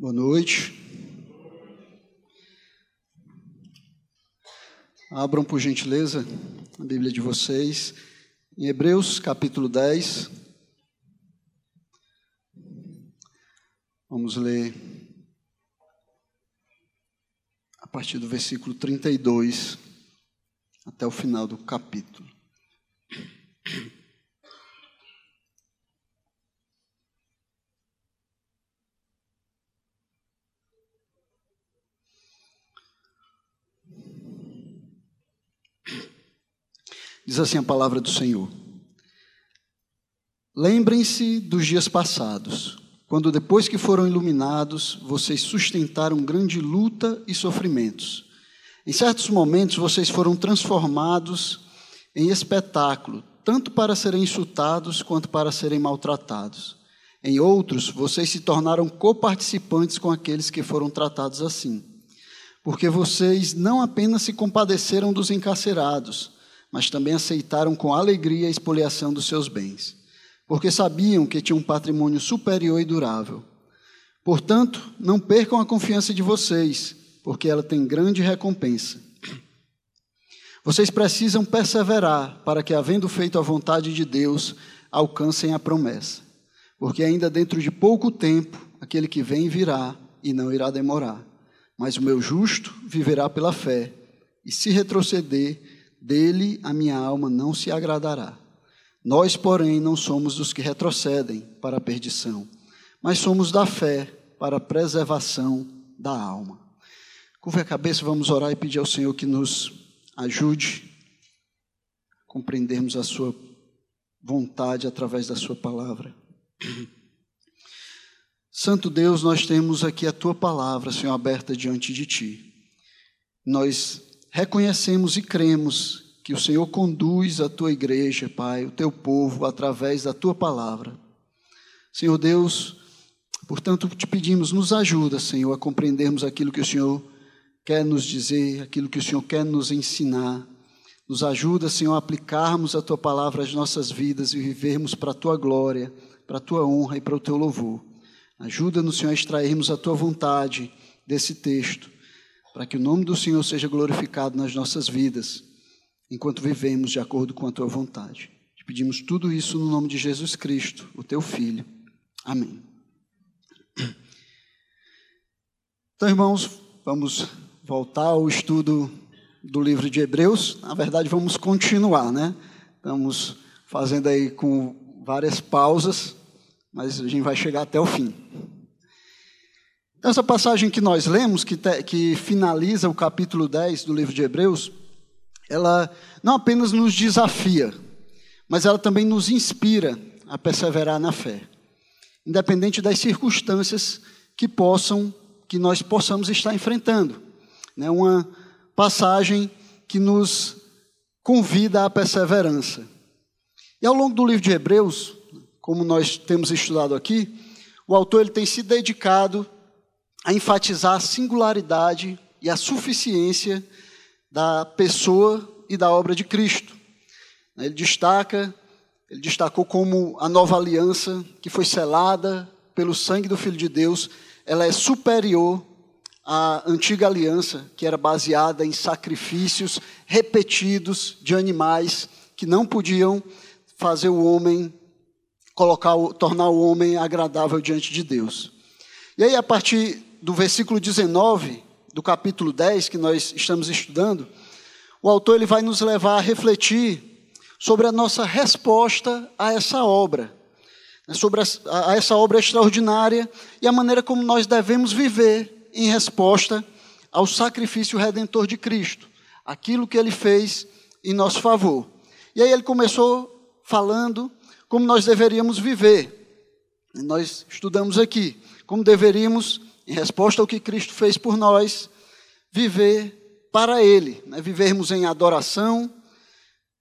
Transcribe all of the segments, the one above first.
Boa noite. Abram, por gentileza, a Bíblia de vocês em Hebreus capítulo 10. Vamos ler a partir do versículo 32 até o final do capítulo. Diz assim a palavra do Senhor. Lembrem-se dos dias passados, quando depois que foram iluminados, vocês sustentaram grande luta e sofrimentos. Em certos momentos, vocês foram transformados em espetáculo, tanto para serem insultados quanto para serem maltratados. Em outros, vocês se tornaram coparticipantes com aqueles que foram tratados assim. Porque vocês não apenas se compadeceram dos encarcerados, mas também aceitaram com alegria a expoliação dos seus bens, porque sabiam que tinham um patrimônio superior e durável. Portanto, não percam a confiança de vocês, porque ela tem grande recompensa. Vocês precisam perseverar para que, havendo feito a vontade de Deus, alcancem a promessa. Porque ainda dentro de pouco tempo, aquele que vem virá e não irá demorar. Mas o meu justo viverá pela fé, e se retroceder, dele a minha alma não se agradará. Nós, porém, não somos dos que retrocedem para a perdição, mas somos da fé para a preservação da alma. Curva a cabeça, vamos orar e pedir ao Senhor que nos ajude a compreendermos a Sua vontade através da Sua palavra. Santo Deus, nós temos aqui a Tua palavra, Senhor, aberta diante de Ti. Nós reconhecemos e cremos que o Senhor conduz a tua igreja, Pai, o teu povo, através da tua palavra. Senhor Deus, portanto, te pedimos, nos ajuda, Senhor, a compreendermos aquilo que o Senhor quer nos dizer, aquilo que o Senhor quer nos ensinar. Nos ajuda, Senhor, a aplicarmos a tua palavra às nossas vidas e vivermos para a tua glória, para a tua honra e para o teu louvor. Ajuda-nos, Senhor, a extrairmos a tua vontade desse texto para que o nome do Senhor seja glorificado nas nossas vidas, enquanto vivemos de acordo com a tua vontade. Te pedimos tudo isso no nome de Jesus Cristo, o teu Filho. Amém. Então, irmãos, vamos voltar ao estudo do livro de Hebreus. Na verdade, vamos continuar, né? Estamos fazendo aí com várias pausas, mas a gente vai chegar até o fim. Essa passagem que nós lemos, que, te, que finaliza o capítulo 10 do livro de Hebreus, ela não apenas nos desafia, mas ela também nos inspira a perseverar na fé, independente das circunstâncias que possam, que nós possamos estar enfrentando. É uma passagem que nos convida à perseverança. E ao longo do livro de Hebreus, como nós temos estudado aqui, o autor ele tem se dedicado a enfatizar a singularidade e a suficiência da pessoa e da obra de Cristo. Ele destaca, ele destacou como a nova aliança que foi selada pelo sangue do Filho de Deus, ela é superior à antiga aliança, que era baseada em sacrifícios repetidos de animais que não podiam fazer o homem colocar, tornar o homem agradável diante de Deus. E aí a partir do versículo 19 do capítulo 10 que nós estamos estudando, o autor ele vai nos levar a refletir sobre a nossa resposta a essa obra, né, sobre a, a essa obra extraordinária e a maneira como nós devemos viver em resposta ao sacrifício redentor de Cristo, aquilo que ele fez em nosso favor. E aí ele começou falando como nós deveríamos viver. Nós estudamos aqui como deveríamos em resposta ao que Cristo fez por nós, viver para Ele, né? vivermos em adoração,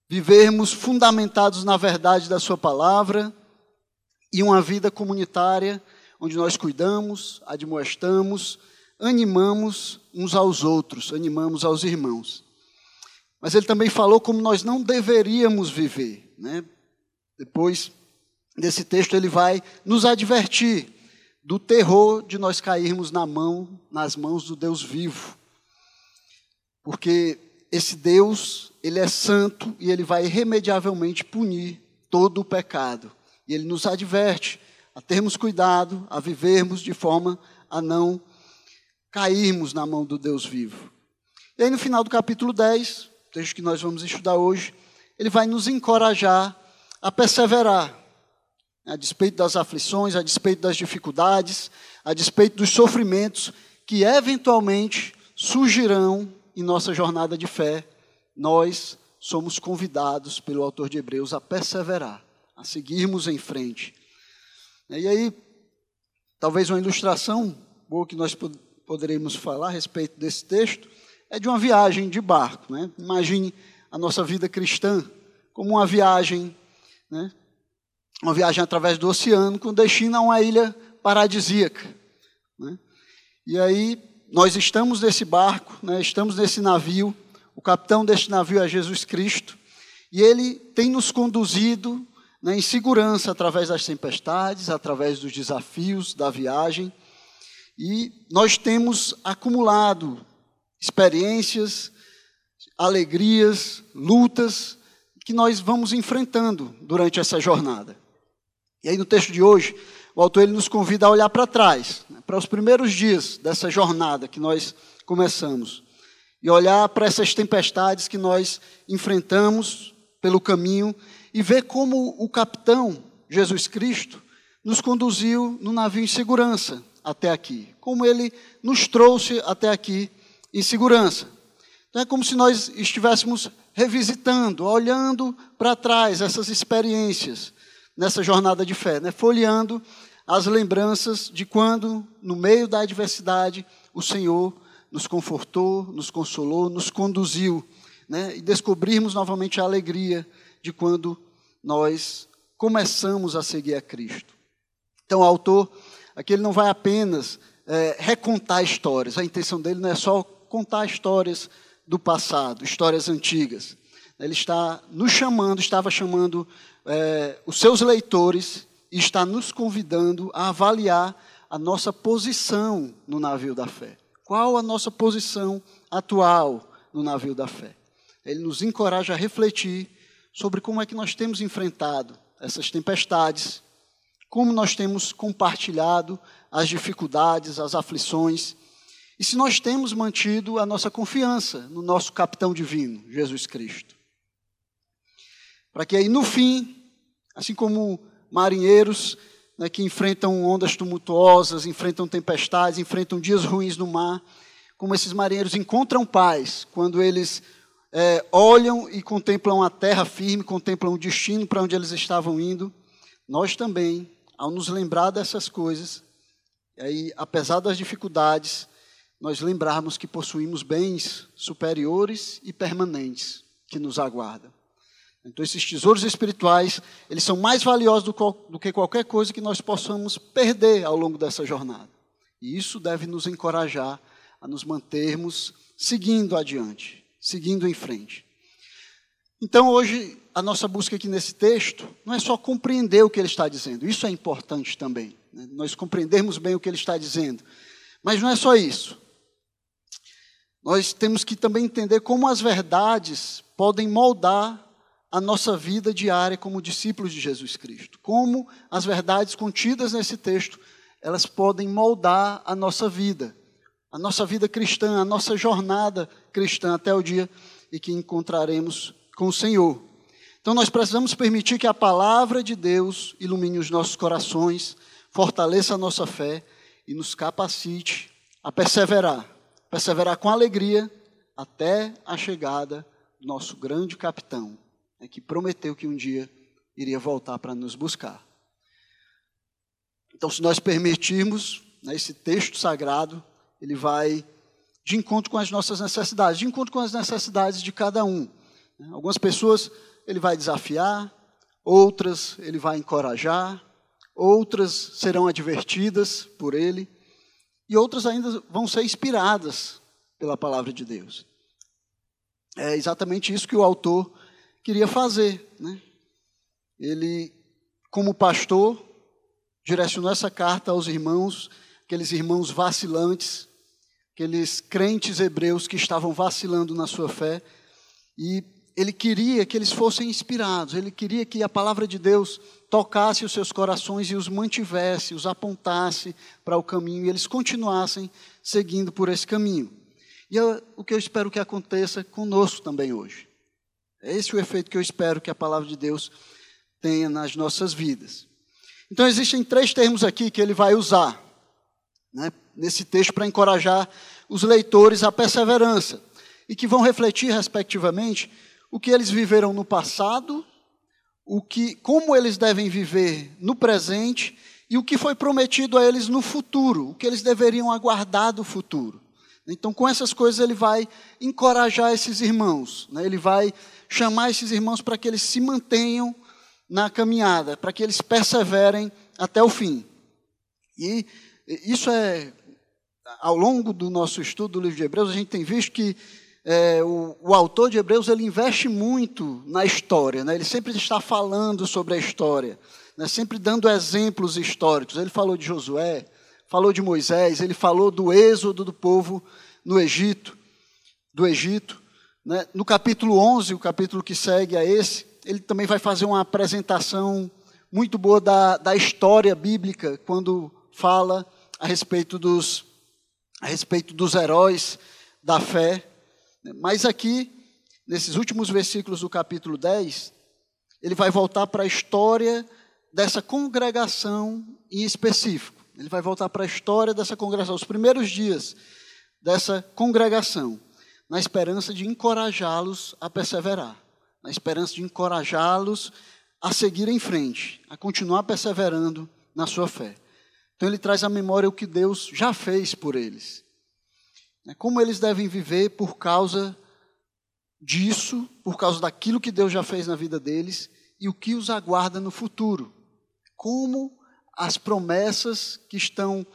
vivermos fundamentados na verdade da Sua palavra e uma vida comunitária onde nós cuidamos, admoestamos, animamos uns aos outros, animamos aos irmãos. Mas ele também falou como nós não deveríamos viver. Né? Depois desse texto, ele vai nos advertir do terror de nós cairmos na mão, nas mãos do Deus vivo. Porque esse Deus, ele é santo e ele vai irremediavelmente punir todo o pecado. E ele nos adverte a termos cuidado, a vivermos de forma a não cairmos na mão do Deus vivo. E aí no final do capítulo 10, texto que nós vamos estudar hoje, ele vai nos encorajar a perseverar, a despeito das aflições, a despeito das dificuldades, a despeito dos sofrimentos que eventualmente surgirão em nossa jornada de fé, nós somos convidados pelo autor de Hebreus a perseverar, a seguirmos em frente. E aí, talvez uma ilustração boa que nós poderemos falar a respeito desse texto é de uma viagem de barco. Né? Imagine a nossa vida cristã como uma viagem né? Uma viagem através do oceano com destino a uma ilha paradisíaca. Né? E aí nós estamos nesse barco, né? estamos nesse navio, o capitão deste navio é Jesus Cristo, e ele tem nos conduzido né, em segurança através das tempestades, através dos desafios da viagem, e nós temos acumulado experiências, alegrias, lutas que nós vamos enfrentando durante essa jornada. E aí no texto de hoje, o autor ele nos convida a olhar para trás, né, para os primeiros dias dessa jornada que nós começamos, e olhar para essas tempestades que nós enfrentamos pelo caminho e ver como o capitão Jesus Cristo nos conduziu no navio em segurança até aqui, como ele nos trouxe até aqui em segurança. Então é como se nós estivéssemos revisitando, olhando para trás essas experiências nessa jornada de fé, né? folheando as lembranças de quando, no meio da adversidade, o Senhor nos confortou, nos consolou, nos conduziu, né? e descobrirmos novamente a alegria de quando nós começamos a seguir a Cristo. Então, o autor, aqui ele não vai apenas é, recontar histórias, a intenção dele não é só contar histórias do passado, histórias antigas. Ele está nos chamando, estava chamando é, os seus leitores e está nos convidando a avaliar a nossa posição no navio da fé. Qual a nossa posição atual no navio da fé? Ele nos encoraja a refletir sobre como é que nós temos enfrentado essas tempestades, como nós temos compartilhado as dificuldades, as aflições, e se nós temos mantido a nossa confiança no nosso capitão divino, Jesus Cristo. Para que aí no fim Assim como marinheiros né, que enfrentam ondas tumultuosas, enfrentam tempestades, enfrentam dias ruins no mar, como esses marinheiros encontram paz quando eles é, olham e contemplam a terra firme, contemplam o destino para onde eles estavam indo, nós também, ao nos lembrar dessas coisas, aí, apesar das dificuldades, nós lembrarmos que possuímos bens superiores e permanentes que nos aguardam. Então, esses tesouros espirituais, eles são mais valiosos do, do, que qualquer coisa que nós possamos perder ao longo dessa jornada. E isso deve nos encorajar a nos mantermos seguindo adiante, seguindo em frente. Então, hoje, a nossa busca aqui nesse texto não é só compreender o que ele está dizendo, isso é importante também, né? nós compreendermos bem o que ele está dizendo. Mas não é só isso. Nós temos que também entender como as verdades podem moldar a nossa vida diária como discípulos de Jesus Cristo. Como as verdades contidas nesse texto, elas podem moldar a nossa vida, a nossa vida cristã, a nossa jornada cristã até o dia em que encontraremos com o Senhor. Então nós precisamos permitir que a palavra de Deus ilumine os nossos corações, fortaleça a nossa fé e nos capacite a perseverar, perseverar com alegria até a chegada do nosso grande capitão, né, que prometeu que um dia iria voltar para nos buscar. Então, se nós permitirmos, né, esse texto sagrado, ele vai de encontro com as nossas necessidades, de encontro com as necessidades de cada um. Né. Algumas pessoas ele vai desafiar, outras ele vai encorajar, outras serão advertidas por ele, e outras ainda vão ser inspiradas pela palavra de Deus. É exatamente isso que o autor queria fazer. Né? Ele, como pastor direcionou essa carta aos irmãos, aqueles irmãos vacilantes, aqueles crentes hebreus que estavam vacilando na sua fé, e ele queria que eles fossem inspirados, ele queria que a palavra de Deus tocasse os seus corações e os mantivesse, os apontasse para o caminho e eles continuassem seguindo por esse caminho. E é o que eu espero que aconteça conosco também hoje. É esse o efeito que eu espero que a palavra de Deus tenha nas nossas vidas. Então, existem três termos aqui que ele vai usar né, nesse texto para encorajar os leitores à perseverança e que vão refletir, respectivamente, o que eles viveram no passado, o que, como eles devem viver no presente e o que foi prometido a eles no futuro, o que eles deveriam aguardar do futuro. Então, com essas coisas, ele vai encorajar esses irmãos, né? ele vai chamar esses irmãos para que eles se mantenham na caminhada, para que eles perseverem até o fim. E isso é, ao longo do nosso estudo do livro de Hebreus, a gente tem visto que é, o, o, autor de Hebreus ele investe muito na história, né? ele sempre está falando sobre a história, né? sempre dando exemplos históricos. Ele falou de Josué, falou de Moisés, ele falou do êxodo do povo no Egito, do Egito. Né? No capítulo 11, o capítulo que segue a esse, ele também vai fazer uma apresentação muito boa da, da história bíblica, quando fala a respeito dos, a respeito dos heróis da fé. Mas aqui, nesses últimos versículos do capítulo 10, ele vai voltar para a história dessa congregação em específico. Ele vai voltar para a história dessa congregação, os primeiros dias dessa congregação, na esperança de encorajá-los a perseverar, na esperança de encorajá-los a seguir em frente, a continuar perseverando na sua fé. Então ele traz à memória o que Deus já fez por eles. Né, como eles devem viver por causa disso, por causa daquilo que Deus já fez na vida deles e o que os aguarda no futuro. Como as promessas que estão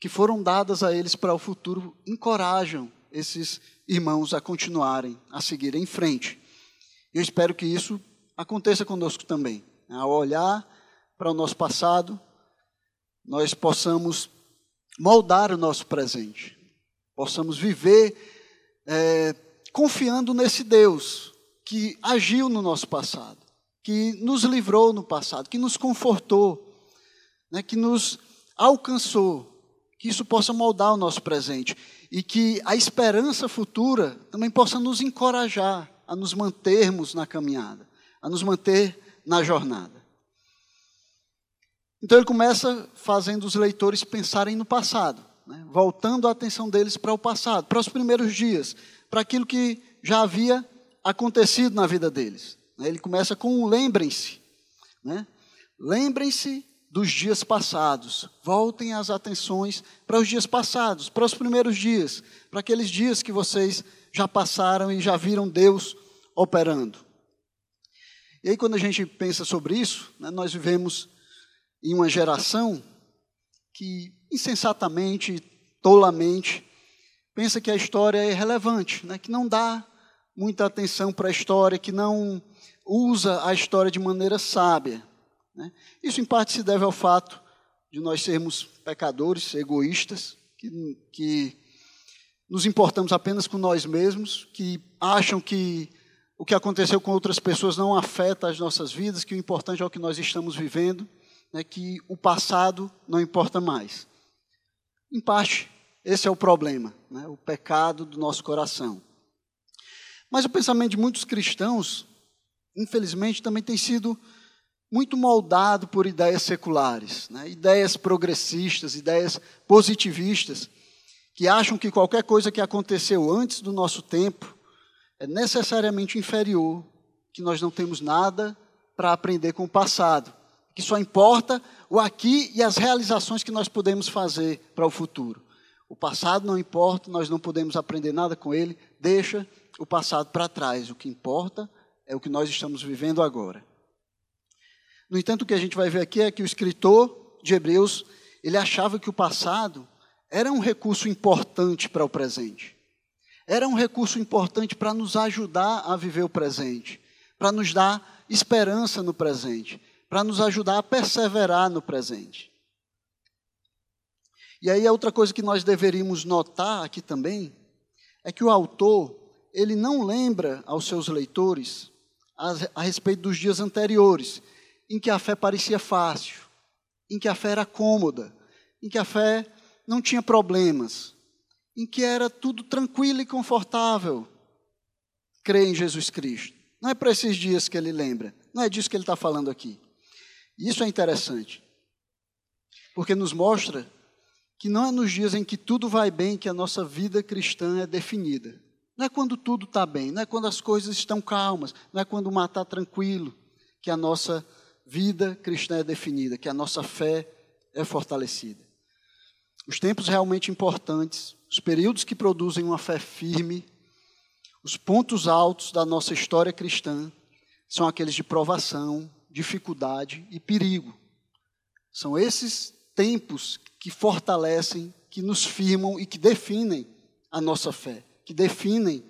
que foram dadas a eles para o futuro encorajam esses irmãos a continuarem, a seguirem em frente. Eu espero que isso aconteça conosco também. Ao olhar para o nosso passado, nós possamos moldar o nosso presente, possamos viver é, confiando nesse Deus que agiu no nosso passado, que nos livrou no passado, que nos confortou, né, que nos alcançou, que isso possa moldar o nosso presente e que a esperança futura também possa nos encorajar a nos mantermos na caminhada, a nos manter na jornada. Então ele começa fazendo os leitores pensarem no passado né, voltando a atenção deles para o passado, para os primeiros dias, para aquilo que já havia acontecido na vida deles. Né. Ele começa com um lembrem-se. Né? Lembrem-se dos dias passados. Voltem as atenções para os dias passados, para os primeiros dias, para aqueles dias que vocês já passaram e já viram Deus operando. E aí, quando a gente pensa sobre isso, né, nós vivemos em uma geração que insensatamente, tolamente, pensa que a história é irrelevante, né? que não dá muita atenção para a história, que não usa a história de maneira sábia. Né? Isso, em parte, se deve ao fato de nós sermos pecadores, egoístas, que, que nos importamos apenas com nós mesmos, que acham que o que aconteceu com outras pessoas não afeta as nossas vidas, que o importante é o que nós estamos vivendo né, que o passado não importa mais. Em parte, esse é o problema, né, o pecado do nosso coração. Mas o pensamento de muitos cristãos, infelizmente, também tem sido muito moldado por ideias seculares, né, ideias progressistas, ideias positivistas, que acham que qualquer coisa que aconteceu antes do nosso tempo é necessariamente inferior, que nós não temos nada para aprender com o passado que só importa o aqui e as realizações que nós podemos fazer para o futuro. O passado não importa, nós não podemos aprender nada com ele, deixa o passado para trás. O que importa é o que nós estamos vivendo agora. No entanto, o que a gente vai ver aqui é que o escritor de Hebreus, ele achava que o passado era um recurso importante para o presente. Era um recurso importante para nos ajudar a viver o presente, para nos dar esperança no presente para nos ajudar a perseverar no presente. E aí a outra coisa que nós deveríamos notar aqui também é que o autor, ele não lembra aos seus leitores a, a respeito dos dias anteriores, em que a fé parecia fácil, em que a fé era cômoda, em que a fé não tinha problemas, em que era tudo tranquilo e confortável crer em Jesus Cristo. Não é para esses dias que ele lembra, não é disso que ele está falando aqui. Isso é interessante, porque nos mostra que não é nos dias em que tudo vai bem que a nossa vida cristã é definida. Não é quando tudo está bem, não é quando as coisas estão calmas, não é quando o mar está tranquilo que a nossa vida cristã é definida, que a nossa fé é fortalecida. Os tempos realmente importantes, os períodos que produzem uma fé firme, os pontos altos da nossa história cristã são aqueles de provação, dificuldade e perigo. São esses tempos que fortalecem, que nos firmam e que definem a nossa fé, que definem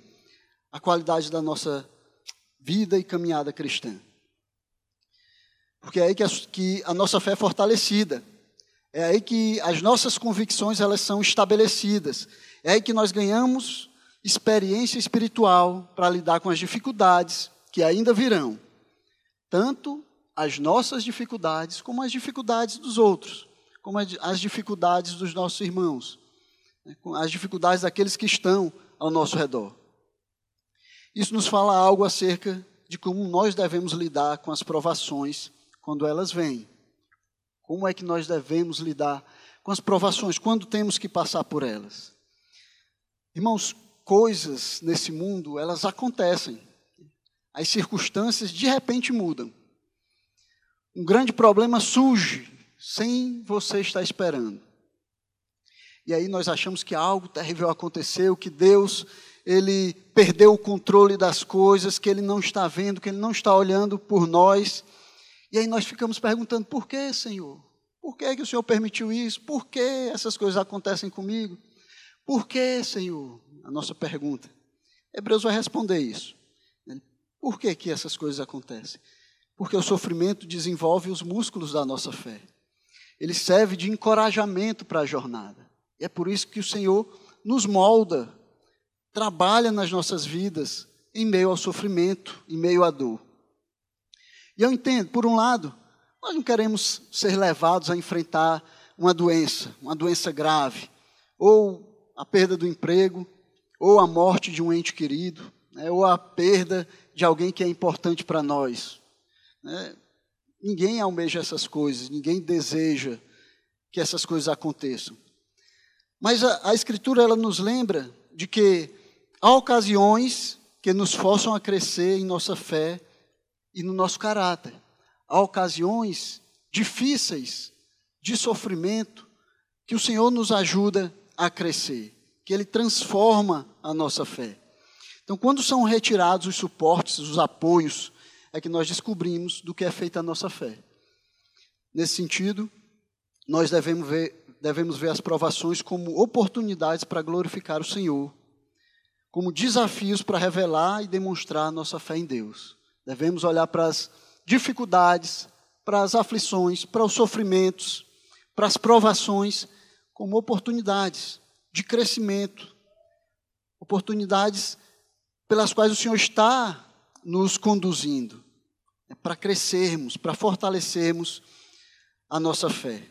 a qualidade da nossa vida e caminhada cristã. Porque é aí que a, que a nossa fé é fortalecida. É aí que as nossas convicções elas são estabelecidas. É aí que nós ganhamos experiência espiritual para lidar com as dificuldades que ainda virão. Tanto as nossas dificuldades como as dificuldades dos outros, como as dificuldades dos nossos irmãos, né, as dificuldades daqueles que estão ao nosso redor. Isso nos fala algo acerca de como nós devemos lidar com as provações quando elas vêm. Como é que nós devemos lidar com as provações quando temos que passar por elas? Irmãos, coisas nesse mundo, elas acontecem. As circunstâncias de repente mudam. Um grande problema surge sem você estar esperando. E aí nós achamos que algo terrível aconteceu, que Deus ele perdeu o controle das coisas, que ele não está vendo, que ele não está olhando por nós. E aí nós ficamos perguntando: por que, Senhor? Por que, que o Senhor permitiu isso? Por que essas coisas acontecem comigo? Por que, Senhor? A nossa pergunta. Hebreus vai responder isso. Por que, que essas coisas acontecem? Porque o sofrimento desenvolve os músculos da nossa fé. Ele serve de encorajamento para a jornada. E é por isso que o Senhor nos molda, trabalha nas nossas vidas em meio ao sofrimento, em meio à dor. E eu entendo, por um lado, nós não queremos ser levados a enfrentar uma doença, uma doença grave, ou a perda do emprego, ou a morte de um ente querido, né, ou a perda de alguém que é importante para nós. Né? Ninguém almeja essas coisas, ninguém deseja que essas coisas aconteçam. Mas a, a Escritura ela nos lembra de que há ocasiões que nos forçam a crescer em nossa fé e no nosso caráter. Há ocasiões difíceis de sofrimento que o Senhor nos ajuda a crescer, que Ele transforma a nossa fé. Então, quando são retirados os suportes, os apoios, é que nós descobrimos do que é feita a nossa fé. Nesse sentido, nós devemos ver, devemos ver as provações como oportunidades para glorificar o Senhor, como desafios para revelar e demonstrar a nossa fé em Deus. Devemos olhar para as dificuldades, para as aflições, para os sofrimentos, para as provações, como oportunidades de crescimento, oportunidades pelas quais o Senhor está nos conduzindo, é para crescermos, para fortalecermos a nossa fé.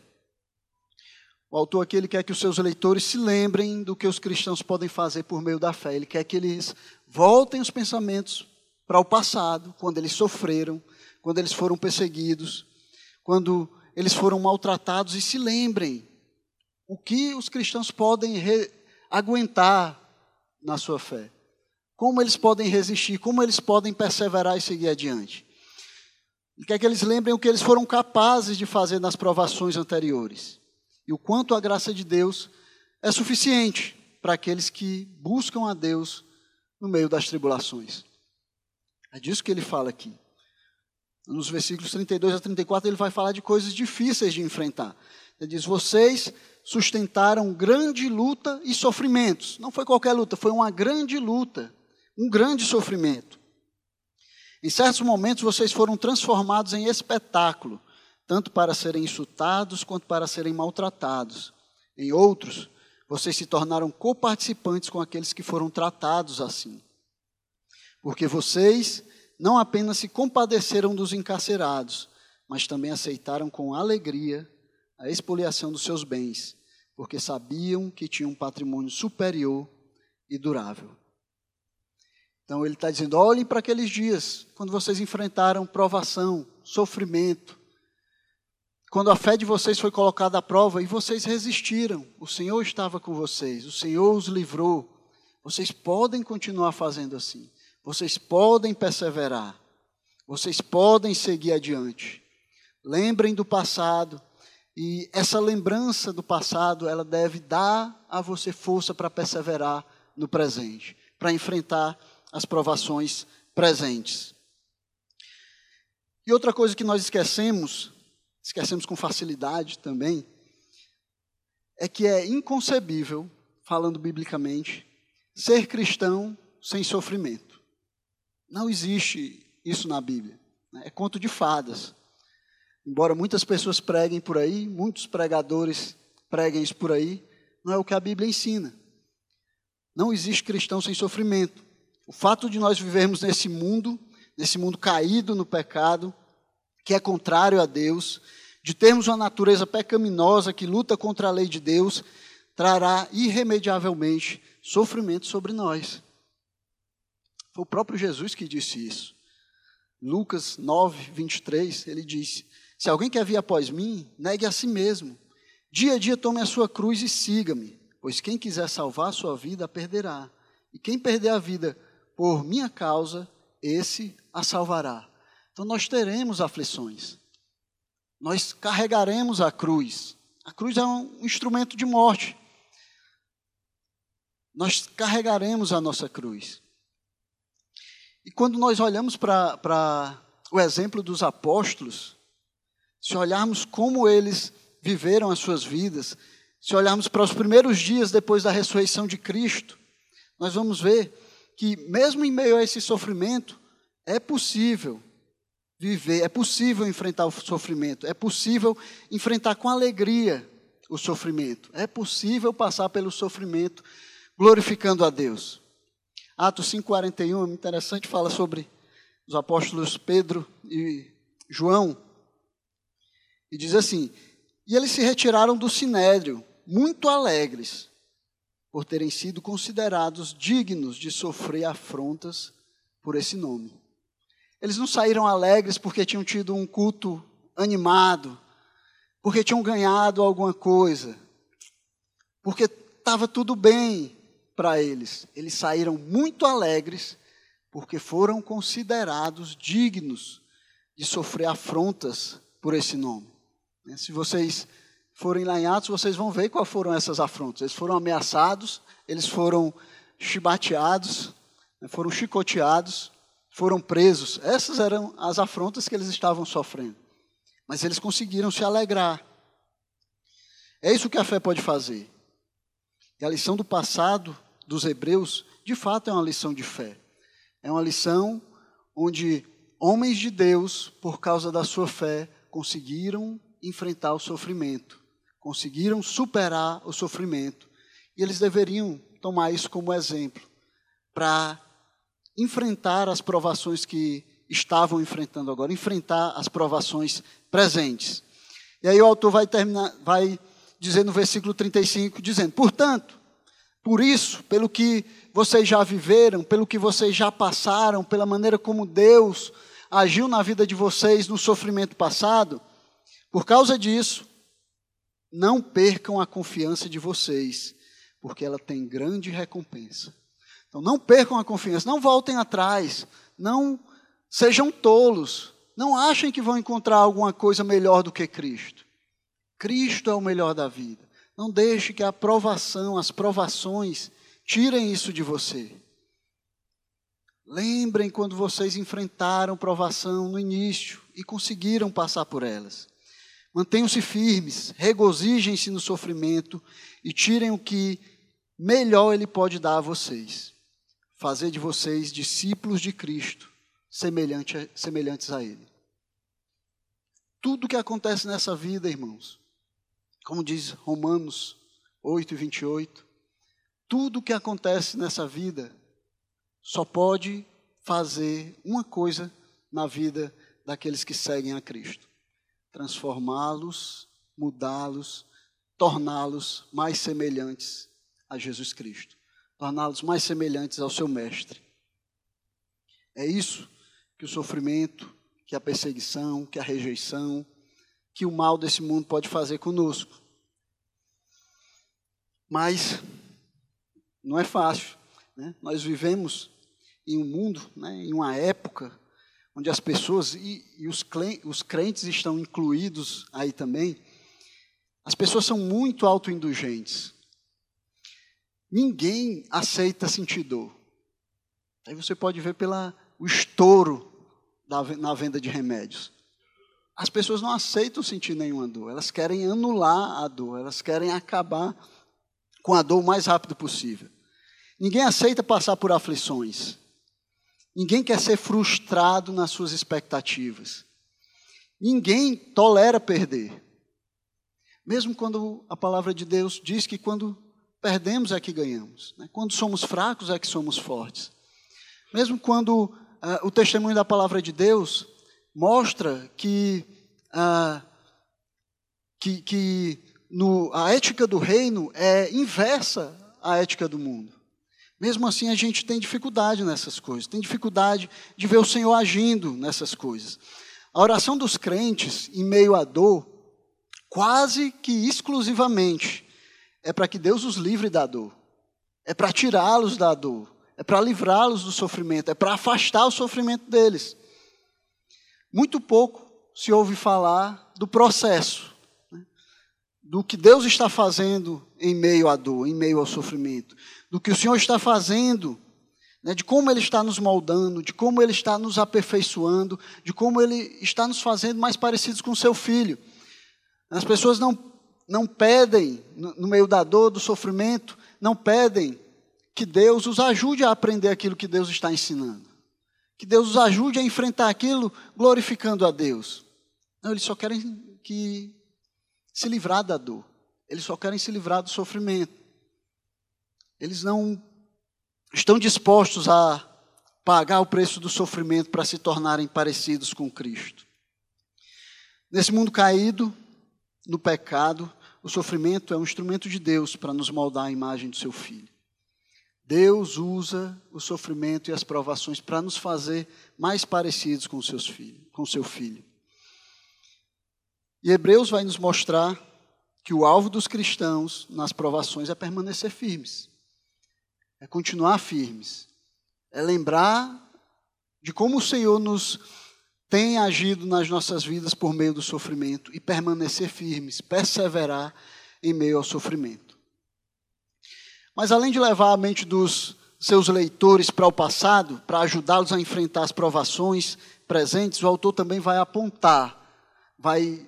O autor aqui ele quer que os seus leitores se lembrem do que os cristãos podem fazer por meio da fé. Ele quer que eles voltem os pensamentos para o passado, quando eles sofreram, quando eles foram perseguidos, quando eles foram maltratados e se lembrem o que os cristãos podem aguentar na sua fé, como eles podem resistir, como eles podem perseverar e seguir adiante. Ele quer que eles lembrem o que eles foram capazes de fazer nas provações anteriores e o quanto a graça de Deus é suficiente para aqueles que buscam a Deus no meio das tribulações. É disso que ele fala aqui. Nos versículos 32 a 34, ele vai falar de coisas difíceis de enfrentar. Ele diz: Vocês sustentaram grande luta e sofrimentos. Não foi qualquer luta, foi uma grande luta, um grande sofrimento. Em certos momentos, vocês foram transformados em espetáculo, tanto para serem insultados quanto para serem maltratados. em outros, vocês se tornaram coparticipantes com aqueles que foram tratados assim. Porque vocês não apenas se compadeceram dos encarcerados, mas também aceitaram com alegria a expoliação dos seus bens, porque sabiam que tinham um patrimônio superior e durável. Então ele está dizendo: olhem para aqueles dias, quando vocês enfrentaram provação, sofrimento, quando a fé de vocês foi colocada à prova e vocês resistiram, o Senhor estava com vocês, o Senhor os livrou. Vocês podem continuar fazendo assim, vocês podem perseverar, vocês podem seguir adiante. Lembrem do passado e essa lembrança do passado, ela deve dar a você força para perseverar no presente, para enfrentar as provações presentes. E outra coisa que nós esquecemos esquecemos com facilidade também, é que é inconcebível, falando biblicamente, ser cristão sem sofrimento. Não existe isso na Bíblia. Né? É conto de fadas. Embora muitas pessoas preguem por aí, muitos pregadores preguem isso por aí, não é o que a Bíblia ensina. Não existe cristão sem sofrimento. O fato de nós vivermos nesse mundo, nesse mundo caído no pecado, que é contrário a Deus, de termos uma natureza pecaminosa que luta contra a lei de Deus, trará irremediavelmente sofrimento sobre nós. Foi o próprio Jesus que disse isso. Lucas 9, 23, ele disse: Se alguém quer vir após mim, negue a si mesmo. Dia a dia tome a sua cruz e siga-me, pois quem quiser salvar a sua vida a perderá. E quem perder a vida por minha causa, esse a salvará. Então nós teremos aflições. Nós carregaremos a cruz. A cruz é um instrumento de morte. Nós carregaremos a nossa cruz. E quando nós olhamos para o exemplo dos apóstolos, se olharmos como eles viveram as suas vidas, se olharmos para os primeiros dias depois da ressurreição de Cristo, nós vamos ver que, mesmo em meio a esse sofrimento, é possível viver, é possível enfrentar o sofrimento, é possível enfrentar com alegria o sofrimento, é possível passar pelo sofrimento glorificando a Deus. Atos 5,41 é interessante, fala sobre os apóstolos Pedro e João, e diz assim: E eles se retiraram do sinédrio, muito alegres, por terem sido considerados dignos de sofrer afrontas por esse nome. Eles não saíram alegres porque tinham tido um culto animado, porque tinham ganhado alguma coisa, porque estava tudo bem para eles. Eles saíram muito alegres porque foram considerados dignos de sofrer afrontas por esse nome. Né, se vocês forem lá em Atos, vocês vão ver quais foram essas afrontas. Eles foram ameaçados, eles foram chibateados, né, foram chicoteados, foram presos. Essas eram as afrontas que eles estavam sofrendo. Mas eles conseguiram se alegrar. É isso que a fé pode fazer. E a lição do passado dos hebreus, de fato, é uma lição de fé. É uma lição onde homens de Deus, por causa da sua fé, conseguiram enfrentar o sofrimento, conseguiram superar o sofrimento. E eles deveriam tomar isso como exemplo para enfrentar as provações que estavam enfrentando agora, enfrentar as provações presentes. E aí o autor vai terminar, vai dizer no versículo 35, dizendo: "Portanto, por isso, pelo que vocês já viveram, pelo que vocês já passaram, pela maneira como Deus agiu na vida de vocês no sofrimento passado, por causa disso, não percam a confiança de vocês, porque ela tem grande recompensa. Então não percam a confiança, não voltem atrás, não sejam tolos, não achem que vão encontrar alguma coisa melhor do que Cristo. Cristo é o melhor da vida. Não deixe que a provação, as provações, tirem isso de você. Lembrem quando vocês enfrentaram provação no início e conseguiram passar por elas. Mantenham-se firmes, regozijem-se no sofrimento e tirem o que melhor Ele pode dar a vocês fazer de vocês discípulos de Cristo, semelhante, semelhantes a Ele. Tudo que acontece nessa vida, irmãos, como diz Romanos 8 e 28. Tudo que acontece nessa vida só pode fazer uma coisa na vida daqueles que seguem a Cristo: transformá-los, mudá-los, torná-los mais semelhantes a Jesus Cristo, torná-los mais semelhantes ao seu Mestre. É isso que o sofrimento, que a perseguição, que a rejeição, que o mal desse mundo pode fazer conosco. Mas não é fácil. Né? Nós vivemos em um mundo, né, em uma época, onde as pessoas, e, e os, os crentes estão incluídos aí também, as pessoas são muito autoindulgentes. Ninguém aceita sentir dor. Aí você pode ver pelo estouro da, na venda de remédios. As pessoas não aceitam sentir nenhuma dor, elas querem anular a dor, elas querem acabar com a dor o mais rápido possível. Ninguém aceita passar por aflições. Ninguém quer ser frustrado nas suas expectativas. Ninguém tolera perder. Mesmo quando a palavra de Deus diz que quando perdemos é que ganhamos. Né? Quando somos fracos é que somos fortes. Mesmo quando uh, o testemunho da palavra de Deus mostra que, uh, que, que no, a ética do reino é inversa à ética do mundo. Mesmo assim, a gente tem dificuldade nessas coisas, tem dificuldade de ver o Senhor agindo nessas coisas. A oração dos crentes, em meio à dor, quase que exclusivamente, é para que Deus os livre da dor, é para tirá-los da dor, é para livrá-los do sofrimento, é para afastar o sofrimento deles. Muito pouco se ouve falar do processo, do que Deus está fazendo em meio à dor, em meio ao sofrimento, do que o Senhor está fazendo, né, de como Ele está nos moldando, de como Ele está nos aperfeiçoando, de como Ele está nos fazendo mais parecidos com Seu Filho. As pessoas não, não pedem, no meio da dor, do sofrimento, não pedem que Deus os ajude a aprender aquilo que Deus está ensinando. Que Deus os ajude a enfrentar aquilo glorificando a Deus. Não, eles só querem que se livrar da dor. Eles só querem se livrar do sofrimento. Eles não estão dispostos a pagar o preço do sofrimento para se tornarem parecidos com Cristo. Nesse mundo caído, no pecado, o sofrimento é um instrumento de Deus para nos moldar a imagem do seu filho. Deus usa o sofrimento e as provações para nos fazer mais parecidos com, seus filhos, com seu filho. E Hebreus vai nos mostrar que o alvo dos cristãos nas provações é permanecer firmes, é continuar firmes, é lembrar de como o Senhor nos tem agido nas nossas vidas por meio do sofrimento e permanecer firmes, perseverar em meio ao sofrimento. Mas além de levar a mente dos seus leitores para o passado, para ajudá-los a enfrentar as provações presentes, o autor também vai apontar, vai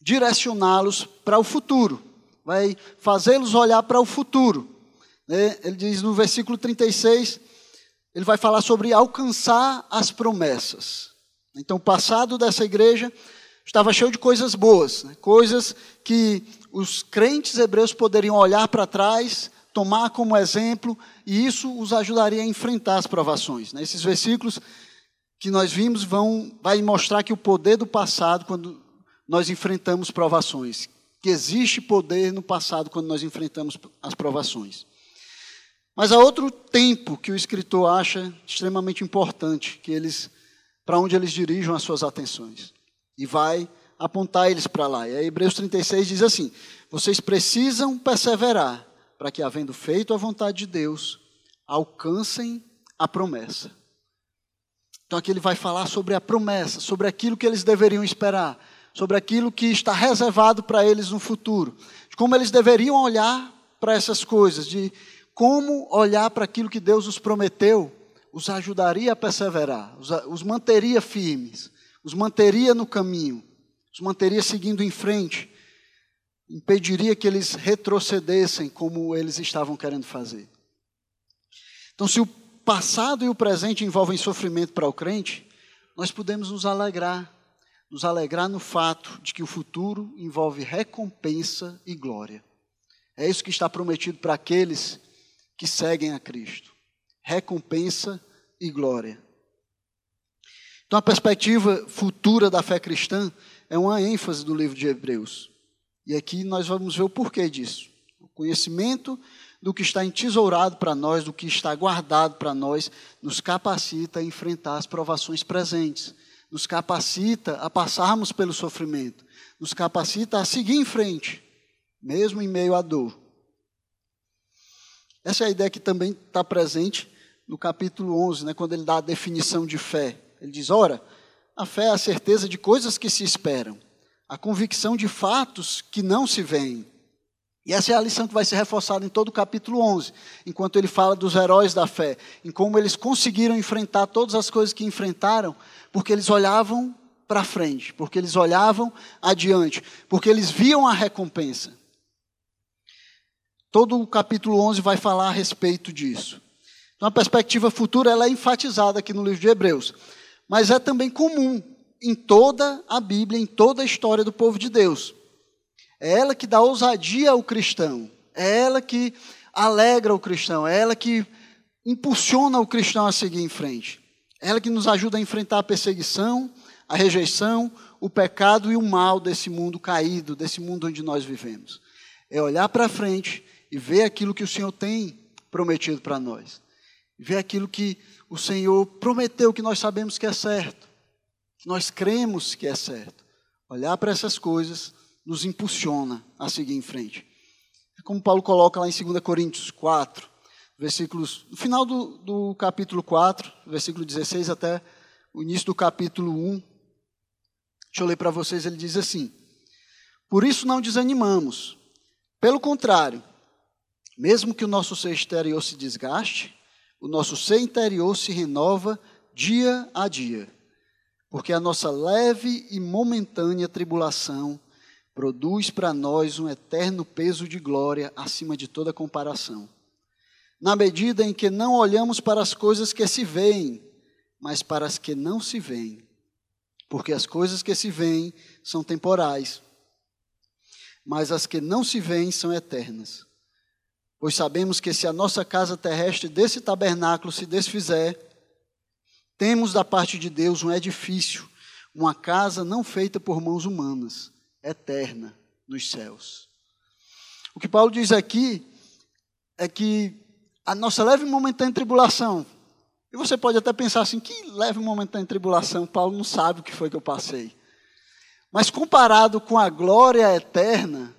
direcioná-los para o futuro, vai fazê-los olhar para o futuro. Né? Ele diz no versículo 36, ele vai falar sobre alcançar as promessas. Então, o passado dessa igreja estava cheio de coisas boas, né? coisas que os crentes hebreus poderiam olhar para trás, tomar como exemplo, e isso os ajudaria a enfrentar as provações. Né? Esses versículos que nós vimos vão vai mostrar que o poder do passado, quando nós enfrentamos provações, que existe poder no passado quando nós enfrentamos as provações. Mas há outro tempo que o escritor acha extremamente importante, que eles para onde eles dirijam as suas atenções. E vai apontar eles para lá. E aí Hebreus 36 diz assim: Vocês precisam perseverar para que, havendo feito a vontade de Deus, alcancem a promessa. Então aqui ele vai falar sobre a promessa, sobre aquilo que eles deveriam esperar, sobre aquilo que está reservado para eles no futuro, de como eles deveriam olhar para essas coisas, de como olhar para aquilo que Deus os prometeu, os ajudaria a perseverar, os, manteria firmes, os manteria no caminho, os manteria seguindo em frente, impediria que eles retrocedessem como eles estavam querendo fazer. Então, se o passado e o presente envolvem sofrimento para o crente, nós podemos nos alegrar nos alegrar no fato de que o futuro envolve recompensa e glória. É isso que está prometido para aqueles que seguem a Cristo: recompensa e glória. Então, a perspectiva futura da fé cristã é uma ênfase do livro de Hebreus. E aqui nós vamos ver o porquê disso. O conhecimento do que está entesourado para nós, do que está guardado para nós, nos capacita a enfrentar as provações presentes, nos capacita a passarmos pelo sofrimento, nos capacita a seguir em frente, mesmo em meio à dor. Essa é a ideia que também está presente no capítulo 11, né, quando ele dá a definição de fé. Ele diz: ora, a fé é a certeza de coisas que se esperam, a convicção de fatos que não se veem. E essa é a lição que vai ser reforçada em todo o capítulo 11, enquanto ele fala dos heróis da fé, em como eles conseguiram enfrentar todas as coisas que enfrentaram, porque eles olhavam para frente, porque eles olhavam adiante, porque eles viam a recompensa. Todo o capítulo 11 vai falar a respeito disso. Então, a perspectiva futura ela é enfatizada aqui no livro de Hebreus mas é também comum em toda a Bíblia, em toda a história do povo de Deus. É ela que dá ousadia ao cristão, é ela que alegra o cristão, é ela que impulsiona o cristão a seguir em frente. É ela que nos ajuda a enfrentar a perseguição, a rejeição, o pecado e o mal desse mundo caído, desse mundo onde nós vivemos. É olhar para frente e ver aquilo que o Senhor tem prometido para nós. Ver aquilo que o Senhor prometeu que nós sabemos que é certo, que nós cremos que é certo. Olhar para essas coisas nos impulsiona a seguir em frente. É como Paulo coloca lá em 2 Coríntios 4, versículos, no final do, do capítulo 4, versículo 16 até o início do capítulo 1. Deixa eu ler para vocês, ele diz assim: Por isso não desanimamos. Pelo contrário, mesmo que o nosso ser exterior se desgaste, o nosso ser interior se renova dia a dia, porque a nossa leve e momentânea tribulação produz para nós um eterno peso de glória acima de toda comparação. Na medida em que não olhamos para as coisas que se veem, mas para as que não se veem. Porque as coisas que se veem são temporais, mas as que não se veem são eternas. Pois sabemos que se a nossa casa terrestre desse tabernáculo se desfizer, temos da parte de Deus um edifício, uma casa não feita por mãos humanas, eterna nos céus. O que Paulo diz aqui é que a nossa leve momentânea tribulação, e você pode até pensar assim, que leve momentânea tribulação, Paulo não sabe o que foi que eu passei. Mas comparado com a glória eterna,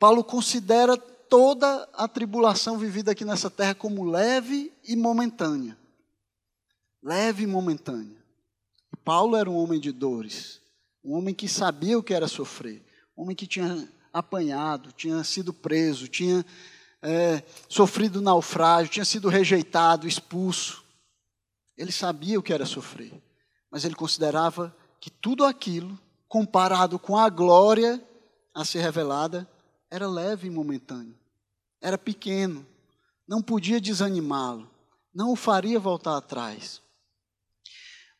Paulo considera toda a tribulação vivida aqui nessa terra como leve e momentânea. Leve e momentânea. Paulo era um homem de dores, um homem que sabia o que era sofrer, um homem que tinha apanhado, tinha sido preso, tinha é, sofrido naufrágio, tinha sido rejeitado, expulso. Ele sabia o que era sofrer, mas ele considerava que tudo aquilo, comparado com a glória a ser revelada, era leve e momentâneo. Era pequeno. Não podia desanimá-lo. Não o faria voltar atrás.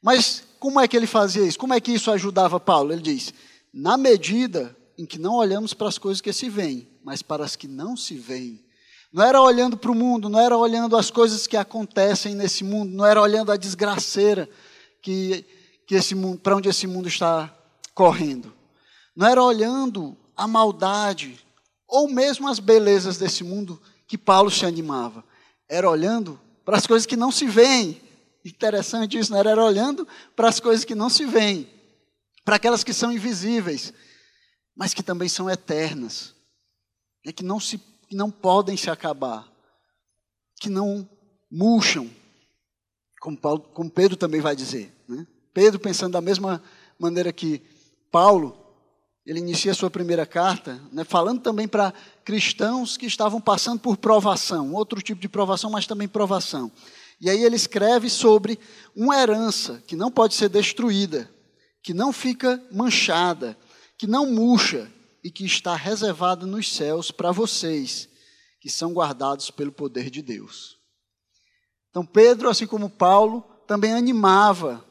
Mas como é que ele fazia isso? Como é que isso ajudava Paulo? Ele diz: na medida em que não olhamos para as coisas que se veem, mas para as que não se veem. Não era olhando para o mundo, não era olhando as coisas que acontecem nesse mundo, não era olhando a desgraceira que, que esse mundo, para onde esse mundo está correndo. Não era olhando a maldade, ou mesmo as belezas desse mundo que Paulo se animava. Era olhando para as coisas que não se veem. Interessante isso, não era, era olhando para as coisas que não se veem, para aquelas que são invisíveis, mas que também são eternas, é que não se que não podem se acabar, que não murcham, como, Paulo, como Pedro também vai dizer. Né? Pedro pensando da mesma maneira que Paulo, ele inicia a sua primeira carta, né, falando também para cristãos que estavam passando por provação, outro tipo de provação, mas também provação. E aí ele escreve sobre uma herança que não pode ser destruída, que não fica manchada, que não murcha e que está reservada nos céus para vocês, que são guardados pelo poder de Deus. Então Pedro, assim como Paulo, também animava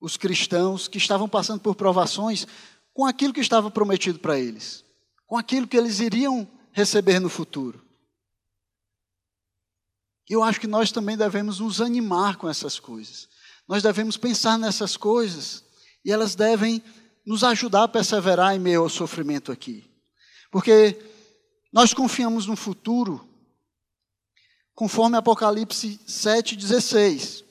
os cristãos que estavam passando por provações com aquilo que estava prometido para eles, com aquilo que eles iriam receber no futuro. Eu acho que nós também devemos nos animar com essas coisas. Nós devemos pensar nessas coisas e elas devem nos ajudar a perseverar em meio ao sofrimento aqui. Porque nós confiamos no futuro, conforme Apocalipse 7,16,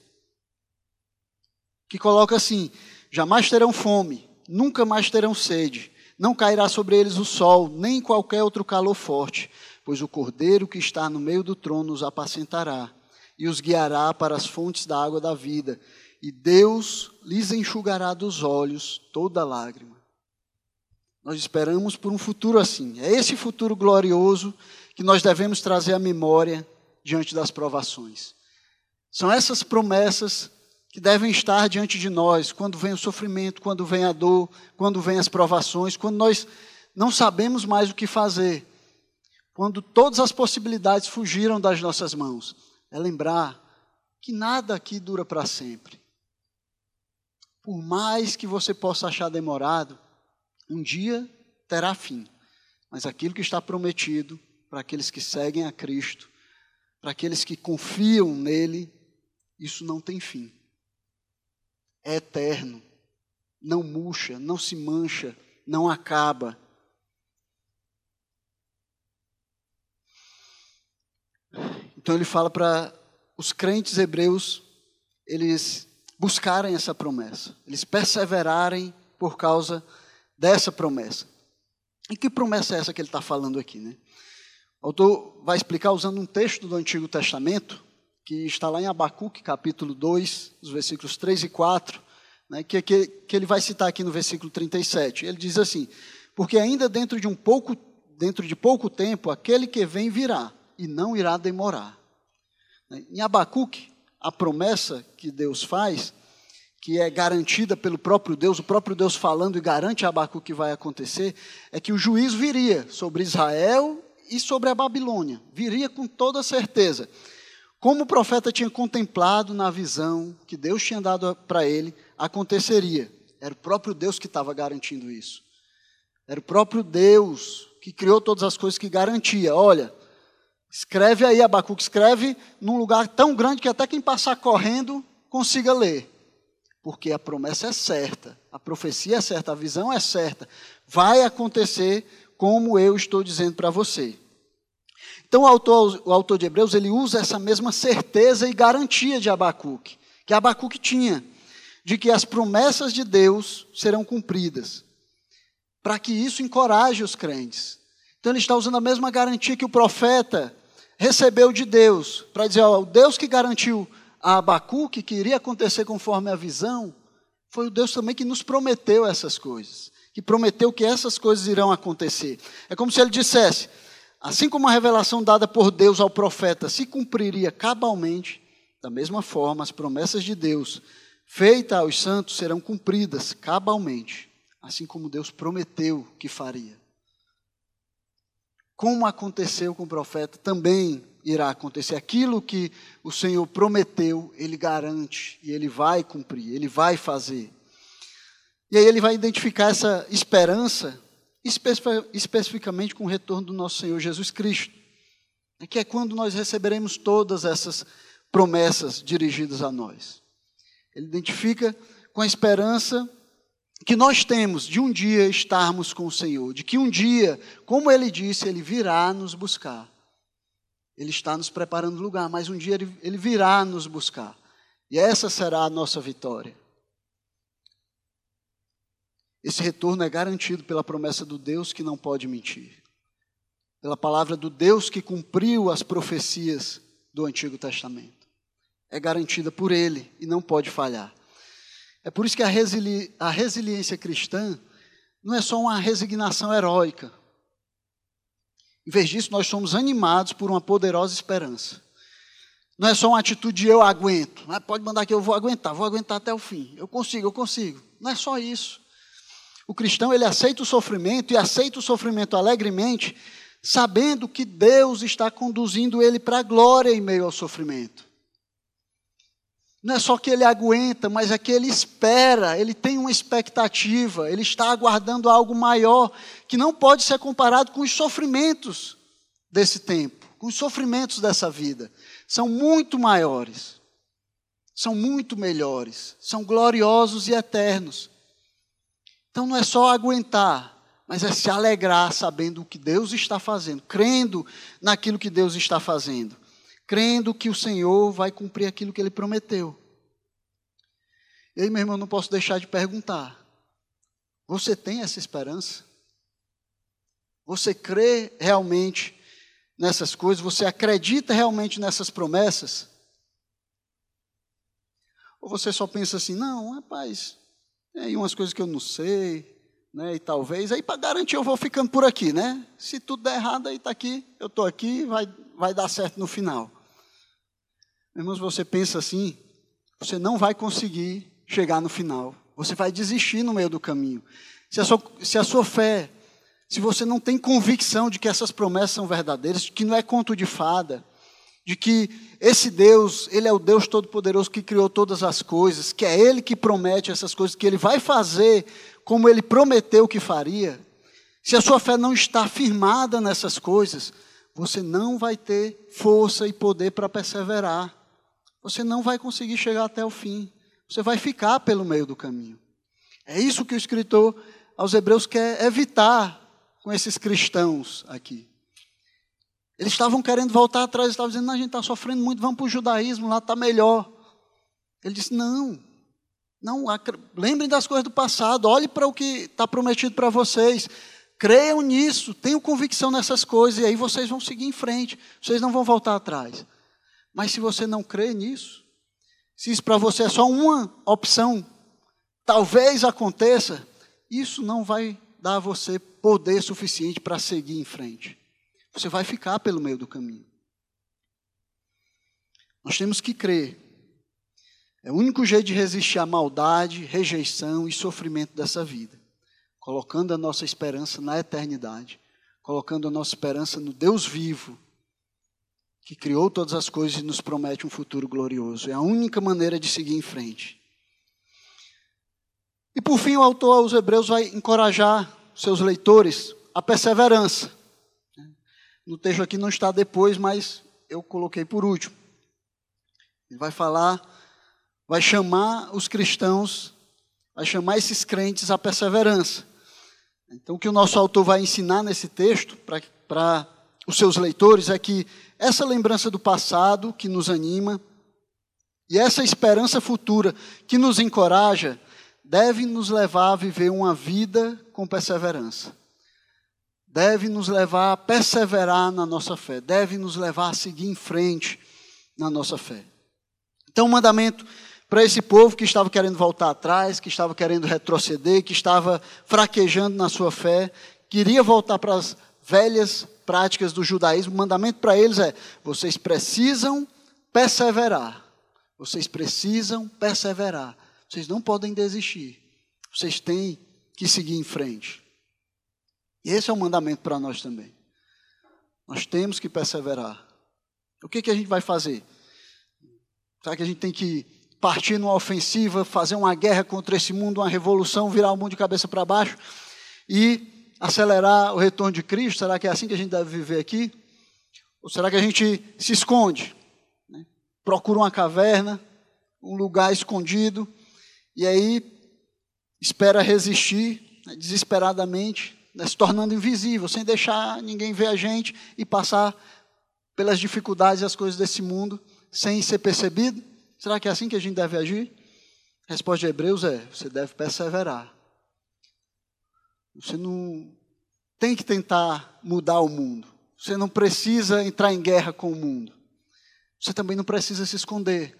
que coloca assim: jamais terão fome, nunca mais terão sede, não cairá sobre eles o sol, nem qualquer outro calor forte, pois o cordeiro que está no meio do trono os apacentará e os guiará para as fontes da água da vida, e Deus lhes enxugará dos olhos toda lágrima. Nós esperamos por um futuro assim. É esse futuro glorioso que nós devemos trazer à memória diante das provações. São essas promessas que devem estar diante de nós quando vem o sofrimento, quando vem a dor, quando vem as provações, quando nós não sabemos mais o que fazer, quando todas as possibilidades fugiram das nossas mãos. É lembrar que nada aqui dura para sempre. Por mais que você possa achar demorado, um dia terá fim. Mas aquilo que está prometido para aqueles que seguem a Cristo, para aqueles que confiam nele, isso não tem fim é eterno, não murcha, não se mancha, não acaba. Então ele fala para os crentes hebreus eles buscarem essa promessa, eles perseverarem por causa dessa promessa. E que promessa é essa que ele está falando aqui, né? O autor vai explicar usando um texto do Antigo Testamento, que está lá em Abacuque, capítulo 2, os versículos 3 e 4, né, que, que, que ele vai citar aqui no versículo 37. Ele diz assim: Porque ainda dentro de um pouco, dentro de pouco tempo, aquele que vem virá, e não irá demorar. Em Abacuque, a promessa que Deus faz, que é garantida pelo próprio Deus, o próprio Deus falando e garante a Abacuque que vai acontecer, é que o juízo viria sobre Israel e sobre a Babilônia, viria com toda certeza. Como o profeta tinha contemplado na visão que Deus tinha dado para ele, aconteceria. Era o próprio Deus que estava garantindo isso. Era o próprio Deus que criou todas as coisas que garantia. Olha, escreve aí, Abacuque, escreve num lugar tão grande que até quem passar correndo consiga ler. Porque a promessa é certa, a profecia é certa, a visão é certa. Vai acontecer como eu estou dizendo para você. Então o autor, o autor de Hebreus ele usa essa mesma certeza e garantia de Abacuque, que Abacuque tinha, de que as promessas de Deus serão cumpridas, para que isso encoraje os crentes. Então ele está usando a mesma garantia que o profeta recebeu de Deus, para dizer, ó, o Deus que garantiu a Abacuque que iria acontecer conforme a visão, foi o Deus também que nos prometeu essas coisas, que prometeu que essas coisas irão acontecer. É como se ele dissesse: Assim como a revelação dada por Deus ao profeta se cumpriria cabalmente, da mesma forma as promessas de Deus feitas aos santos serão cumpridas cabalmente, assim como Deus prometeu que faria. Como aconteceu com o profeta, também irá acontecer. Aquilo que o Senhor prometeu, Ele garante e Ele vai cumprir, Ele vai fazer. E aí ele vai identificar essa esperança especificamente com o retorno do nosso Senhor Jesus Cristo, né, que é quando nós receberemos todas essas promessas dirigidas a nós. Ele identifica com a esperança que nós temos de um dia estarmos com o Senhor, de que um dia, como ele disse, ele virá nos buscar. Ele está nos preparando lugar, mas um dia ele, ele virá nos buscar. E essa será a nossa vitória. Esse retorno é garantido pela promessa do Deus que não pode mentir, pela palavra do Deus que cumpriu as profecias do Antigo Testamento. É garantida por Ele e não pode falhar. É por isso que a, resili a resiliência cristã não é só uma resignação heróica. Em vez disso, nós somos animados por uma poderosa esperança. Não é só uma atitude de eu aguento. Ah, pode mandar que eu vou aguentar, vou aguentar até o fim. Eu consigo, eu consigo. Não é só isso. O cristão ele aceita o sofrimento e aceita o sofrimento alegremente, sabendo que Deus está conduzindo ele para a glória em meio ao sofrimento. Não é só que ele aguenta, mas é que ele espera, ele tem uma expectativa, ele está aguardando algo maior, que não pode ser comparado com os sofrimentos desse tempo, com os sofrimentos dessa vida, são muito maiores, são muito melhores, são gloriosos e eternos. Então não é só aguentar, mas é se alegrar sabendo o que Deus está fazendo, crendo naquilo que Deus está fazendo, crendo que o Senhor vai cumprir aquilo que ele prometeu. E aí, meu irmão, não posso deixar de perguntar: você tem essa esperança? Você crê realmente nessas coisas? Você acredita realmente nessas promessas? Ou você só pensa assim, não, rapaz, tem aí umas coisas que eu não sei, né? E talvez, aí para garantir eu vou ficando por aqui, né? Se tudo der errado, aí está aqui, eu estou aqui, vai, vai dar certo no final. Irmãos, você pensa assim, você não vai conseguir chegar no final. Você vai desistir no meio do caminho. Se a sua, se a sua fé se você não tem convicção de que essas promessas são verdadeiras, de que não é conto de fada, de que esse Deus, Ele é o Deus Todo-Poderoso que criou todas as coisas, que é Ele que promete essas coisas, que Ele vai fazer como Ele prometeu que faria, se a sua fé não está firmada nessas coisas, você não vai ter força e poder para perseverar. Você não vai conseguir chegar até o fim. Você vai ficar pelo meio do caminho. É isso que o escritor aos Hebreus quer evitar com esses cristãos aqui. Eles estavam querendo voltar atrás, estavam dizendo, não, a gente está sofrendo muito, vamos para o judaísmo, lá está melhor. Ele disse, não, não, lembrem das coisas do passado, olhe para o que está prometido para vocês, creiam nisso, tenham convicção nessas coisas, e aí vocês vão seguir em frente, vocês não vão voltar atrás. Mas se você não crê nisso, se isso para você é só uma opção, talvez aconteça, isso não vai dar a você poder suficiente para seguir em frente. Você vai ficar pelo meio do caminho. Nós temos que crer. É o único jeito de resistir à maldade, rejeição e sofrimento dessa vida. Colocando a nossa esperança na eternidade. Colocando a nossa esperança no Deus vivo, que criou todas as coisas e nos promete um futuro glorioso. É a única maneira de seguir em frente. E por fim, o autor aos Hebreus vai encorajar seus leitores a perseverança. No texto aqui não está depois, mas eu coloquei por último. Ele vai falar, vai chamar os cristãos, vai chamar esses crentes à perseverança. Então, o que o nosso autor vai ensinar nesse texto para os seus leitores é que essa lembrança do passado que nos anima e essa esperança futura que nos encoraja deve nos levar a viver uma vida com perseverança. Deve nos levar a perseverar na nossa fé, deve nos levar a seguir em frente na nossa fé. Então, o um mandamento para esse povo que estava querendo voltar atrás, que estava querendo retroceder, que estava fraquejando na sua fé, queria voltar para as velhas práticas do judaísmo, o mandamento para eles é: vocês precisam perseverar. Vocês precisam perseverar. Vocês não podem desistir. Vocês têm que seguir em frente. E esse é um mandamento para nós também. Nós temos que perseverar. O que, que a gente vai fazer? Será que a gente tem que partir numa ofensiva, fazer uma guerra contra esse mundo, uma revolução, virar o mundo de cabeça para baixo e acelerar o retorno de Cristo? Será que é assim que a gente deve viver aqui? Ou será que a gente se esconde? Né? Procura uma caverna, um lugar escondido e aí espera resistir né, desesperadamente, né, se tornando invisível, sem deixar ninguém ver a gente e passar pelas dificuldades e as coisas desse mundo sem ser percebido? Será que é assim que a gente deve agir? A resposta de Hebreus é: você deve perseverar. Você não tem que tentar mudar o mundo. Você não precisa entrar em guerra com o mundo. Você também não precisa se esconder.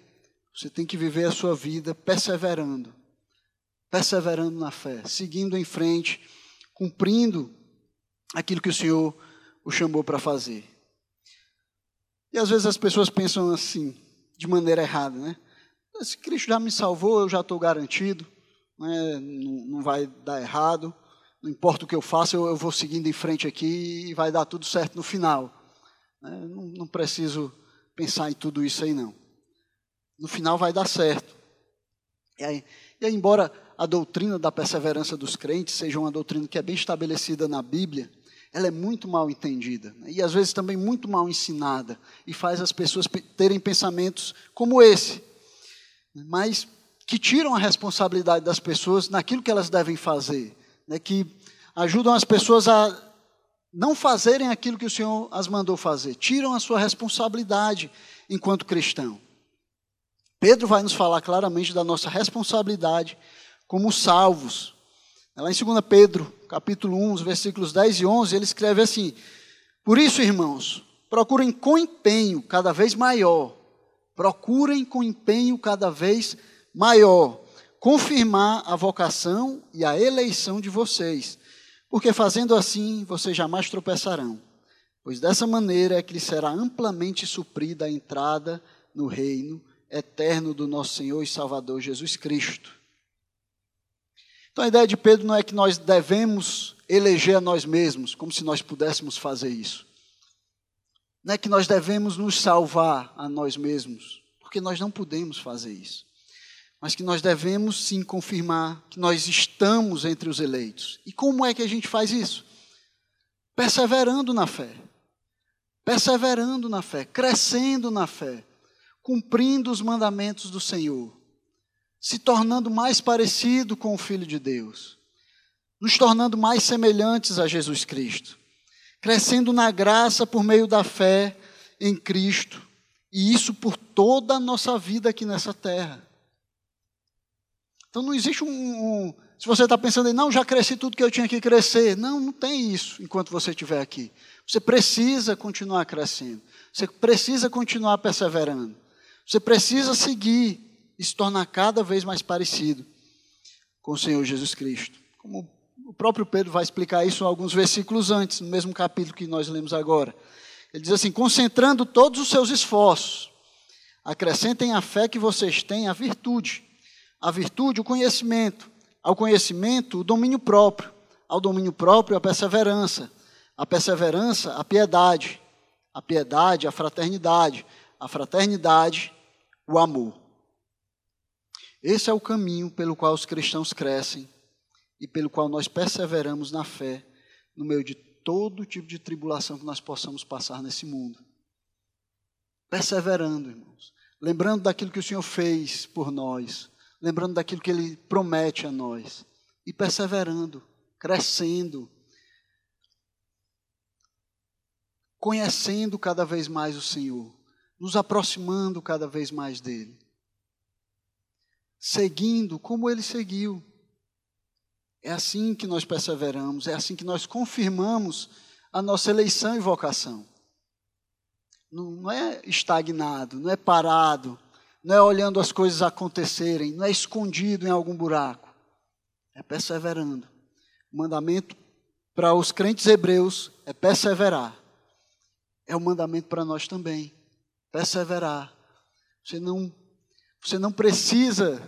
Você tem que viver a sua vida perseverando, perseverando na fé, seguindo em frente, cumprindo aquilo que o Senhor o chamou para fazer. E às vezes as pessoas pensam assim, de maneira errada, né? Se Cristo já me salvou, eu já estou garantido, né? não, não, vai dar errado, não importa o que eu faça, eu, eu, vou seguindo em frente aqui e vai dar tudo certo no final. Né? Não, não preciso pensar em tudo isso aí, não no final vai dar certo. E aí, e aí, embora a doutrina da perseverança dos crentes seja uma doutrina que é bem estabelecida na Bíblia, ela é muito mal entendida né? e às vezes também muito mal ensinada e faz as pessoas terem pensamentos como esse, mas que tiram a responsabilidade das pessoas naquilo que elas devem fazer, né? que ajudam as pessoas a não fazerem aquilo que o Senhor as mandou fazer, tiram a sua responsabilidade enquanto cristão. Pedro vai nos falar claramente da nossa responsabilidade como salvos. Lá em 2 Pedro, capítulo 1, versículos 10 e 11, ele escreve assim: Por isso, irmãos, procurem com empenho cada vez maior, procurem com empenho cada vez maior, confirmar a vocação e a eleição de vocês, porque fazendo assim vocês jamais tropeçarão, pois dessa maneira é que lhe será amplamente suprida a entrada no reino eterno do nosso Senhor e Salvador Jesus Cristo. Então a ideia de Pedro não é que nós devemos eleger a nós mesmos, como se nós pudéssemos fazer isso. Não é que nós devemos nos salvar a nós mesmos, porque nós não podemos fazer isso. Mas que nós devemos sim confirmar que nós estamos entre os eleitos. E como é que a gente faz isso? Perseverando na fé. Perseverando na fé, crescendo na fé cumprindo os mandamentos do Senhor, se tornando mais parecido com o Filho de Deus, nos tornando mais semelhantes a Jesus Cristo, crescendo na graça por meio da fé em Cristo, e isso por toda a nossa vida aqui nessa terra. Então não existe um. um se você está pensando em, não, já cresci tudo que eu tinha que crescer. Não, não tem isso enquanto você estiver aqui. Você precisa continuar crescendo. Você precisa continuar perseverando. Você precisa seguir e se tornar cada vez mais parecido com o Senhor Jesus Cristo. Como o próprio Pedro vai explicar isso alguns versículos antes, no mesmo capítulo que nós lemos agora. Ele diz assim: concentrando todos os seus esforços, acrescentem a fé que vocês têm a virtude, a virtude, o conhecimento, ao conhecimento, o domínio próprio, ao domínio próprio, a perseverança, a perseverança, a piedade, a piedade, a fraternidade, a fraternidade, o amor. Esse é o caminho pelo qual os cristãos crescem e pelo qual nós perseveramos na fé, no meio de todo tipo de tribulação que nós possamos passar nesse mundo. Perseverando, irmãos. Lembrando daquilo que o Senhor fez por nós, lembrando daquilo que Ele promete a nós, e perseverando, crescendo, conhecendo cada vez mais o Senhor. Nos aproximando cada vez mais dele, seguindo como ele seguiu. É assim que nós perseveramos, é assim que nós confirmamos a nossa eleição e vocação. Não, não é estagnado, não é parado, não é olhando as coisas acontecerem, não é escondido em algum buraco. É perseverando. O mandamento para os crentes hebreus é perseverar. É o mandamento para nós também perseverar. Você não, você não precisa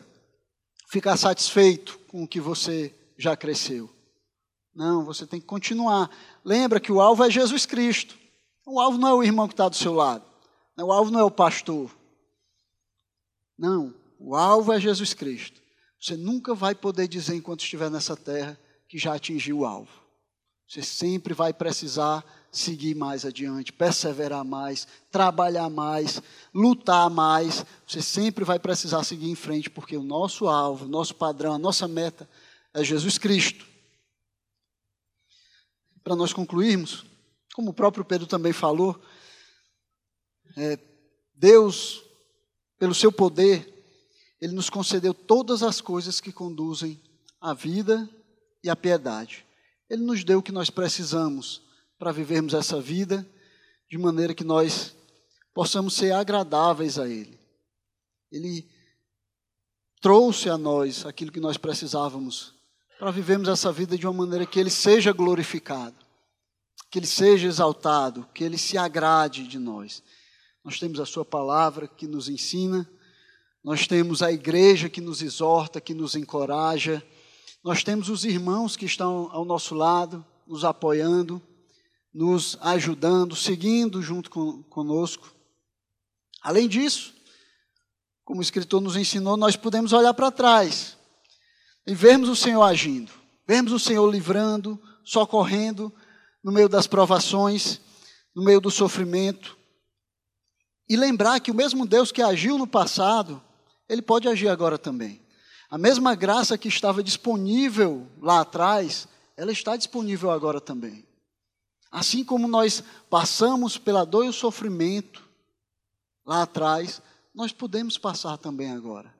ficar satisfeito com o que você já cresceu. Não, você tem que continuar. Lembra que o alvo é Jesus Cristo. O alvo não é o irmão que está do seu lado. O alvo não é o pastor. Não, o alvo é Jesus Cristo. Você nunca vai poder dizer, enquanto estiver nessa terra, que já atingiu o alvo. Você sempre vai precisar seguir mais adiante, perseverar mais, trabalhar mais, lutar mais. Você sempre vai precisar seguir em frente, porque o nosso alvo, o nosso padrão, a nossa meta é Jesus Cristo. Para nós concluirmos, como o próprio Pedro também falou, é, Deus, pelo seu poder, Ele nos concedeu todas as coisas que conduzem à vida e à piedade. Ele nos deu o que nós precisamos para vivermos essa vida de maneira que nós possamos ser agradáveis a Ele. Ele trouxe a nós aquilo que nós precisávamos para vivermos essa vida de uma maneira que Ele seja glorificado, que Ele seja exaltado, que Ele se agrade de nós. Nós temos a Sua palavra que nos ensina, nós temos a igreja que nos exorta, que nos encoraja, nós temos os irmãos que estão ao nosso lado, nos apoiando nos ajudando, seguindo junto com, conosco. Além disso, como o escritor nos ensinou, nós podemos olhar para trás e vermos o Senhor agindo, vermos o Senhor livrando, socorrendo no meio das provações, no meio do sofrimento. E lembrar que o mesmo Deus que agiu no passado, ele pode agir agora também. A mesma graça que estava disponível lá atrás, ela está disponível agora também. Assim como nós passamos pela dor e o sofrimento lá atrás, nós podemos passar também agora.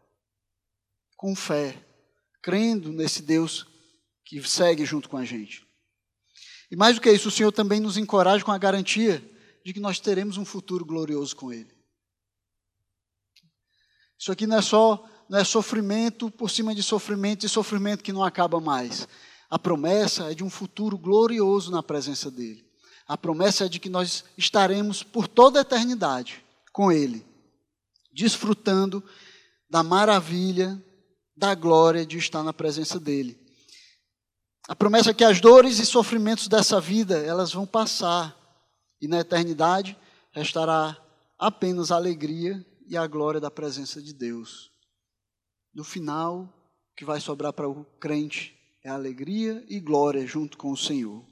Com fé, crendo nesse Deus que segue junto com a gente. E mais do que isso, o Senhor também nos encoraja com a garantia de que nós teremos um futuro glorioso com Ele. Isso aqui não é só não é sofrimento por cima de sofrimento e sofrimento que não acaba mais. A promessa é de um futuro glorioso na presença dEle. A promessa é de que nós estaremos por toda a eternidade com Ele, desfrutando da maravilha, da glória de estar na presença dEle. A promessa é que as dores e sofrimentos dessa vida, elas vão passar, e na eternidade restará apenas a alegria e a glória da presença de Deus. No final, o que vai sobrar para o crente é alegria e glória junto com o Senhor.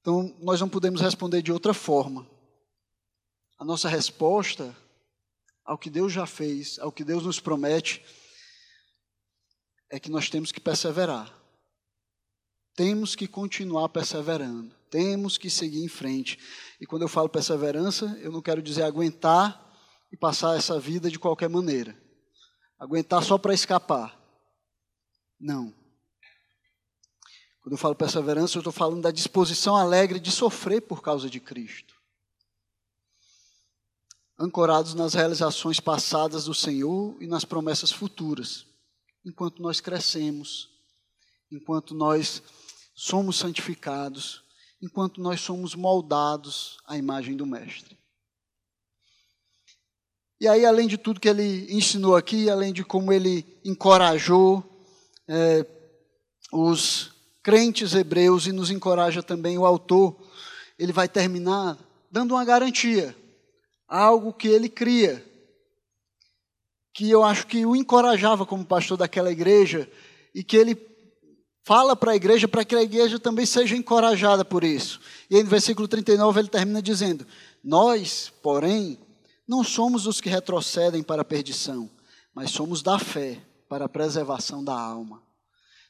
Então, nós não podemos responder de outra forma. A nossa resposta ao que Deus já fez, ao que Deus nos promete, é que nós temos que perseverar. Temos que continuar perseverando. Temos que seguir em frente. E quando eu falo perseverança, eu não quero dizer aguentar e passar essa vida de qualquer maneira. Aguentar só para escapar. Não. Quando eu falo perseverança, eu estou falando da disposição alegre de sofrer por causa de Cristo. Ancorados nas realizações passadas do Senhor e nas promessas futuras, enquanto nós crescemos, enquanto nós somos santificados, enquanto nós somos moldados à imagem do Mestre. E aí, além de tudo que ele ensinou aqui, além de como ele encorajou é, os crentes hebreus e nos encoraja também o autor, ele vai terminar dando uma garantia, algo que ele cria, que eu acho que o encorajava como pastor daquela igreja e que ele fala para a igreja para que a igreja também seja encorajada por isso. E aí no versículo 39 ele termina dizendo: Nós, porém, não somos os que retrocedem para a perdição, mas somos da fé para a preservação da alma.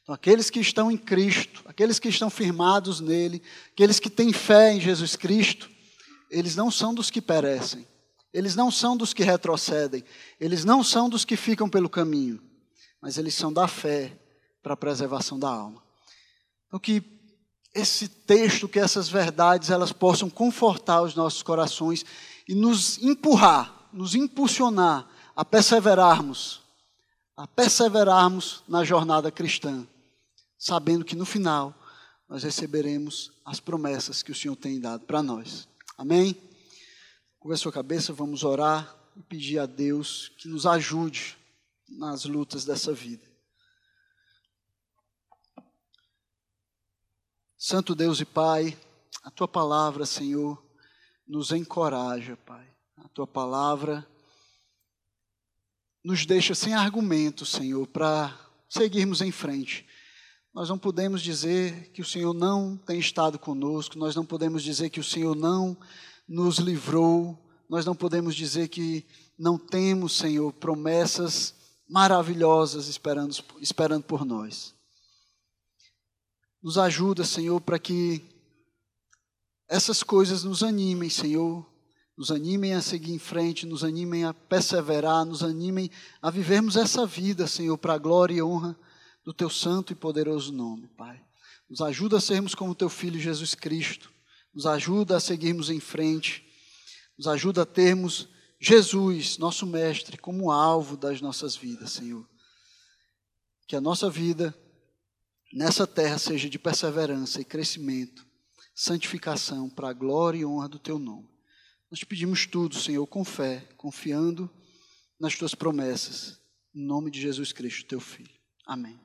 Então, aqueles que estão em Cristo, aqueles que estão firmados nele, aqueles que têm fé em Jesus Cristo, eles não são dos que perecem, eles não são dos que retrocedem, eles não são dos que ficam pelo caminho, mas eles são da fé para a preservação da alma. Então, que esse texto, que essas verdades, elas possam confortar os nossos corações e nos empurrar, nos impulsionar a perseverarmos, a perseverarmos na jornada cristã sabendo que no final nós receberemos as promessas que o Senhor tem dado para nós. Amém? Com a sua cabeça, vamos orar e pedir a Deus que nos ajude nas lutas dessa vida. Santo Deus e Pai, a tua palavra, Senhor, nos encoraja, Pai. A tua palavra nos deixa sem argumento, Senhor, para seguirmos em frente. Nós não podemos dizer que o Senhor não tem estado conosco, nós não podemos dizer que o Senhor não nos livrou, nós não podemos dizer que não temos, Senhor, promessas maravilhosas esperando, esperando por nós. Nos ajuda, Senhor, para que essas coisas nos animem, Senhor, nos animem a seguir em frente, nos animem a perseverar, nos animem a vivermos essa vida, Senhor, para a glória e honra do teu santo e poderoso nome, Pai. Nos ajuda a sermos como teu filho Jesus Cristo. Nos ajuda a seguirmos em frente. Nos ajuda a termos Jesus, nosso mestre, como alvo das nossas vidas, Senhor. Que a nossa vida nessa terra seja de perseverança e crescimento, santificação para a glória e honra do teu nome. Nós te pedimos tudo, Senhor, com fé, confiando nas tuas promessas. Em nome de Jesus Cristo, teu filho. Amém.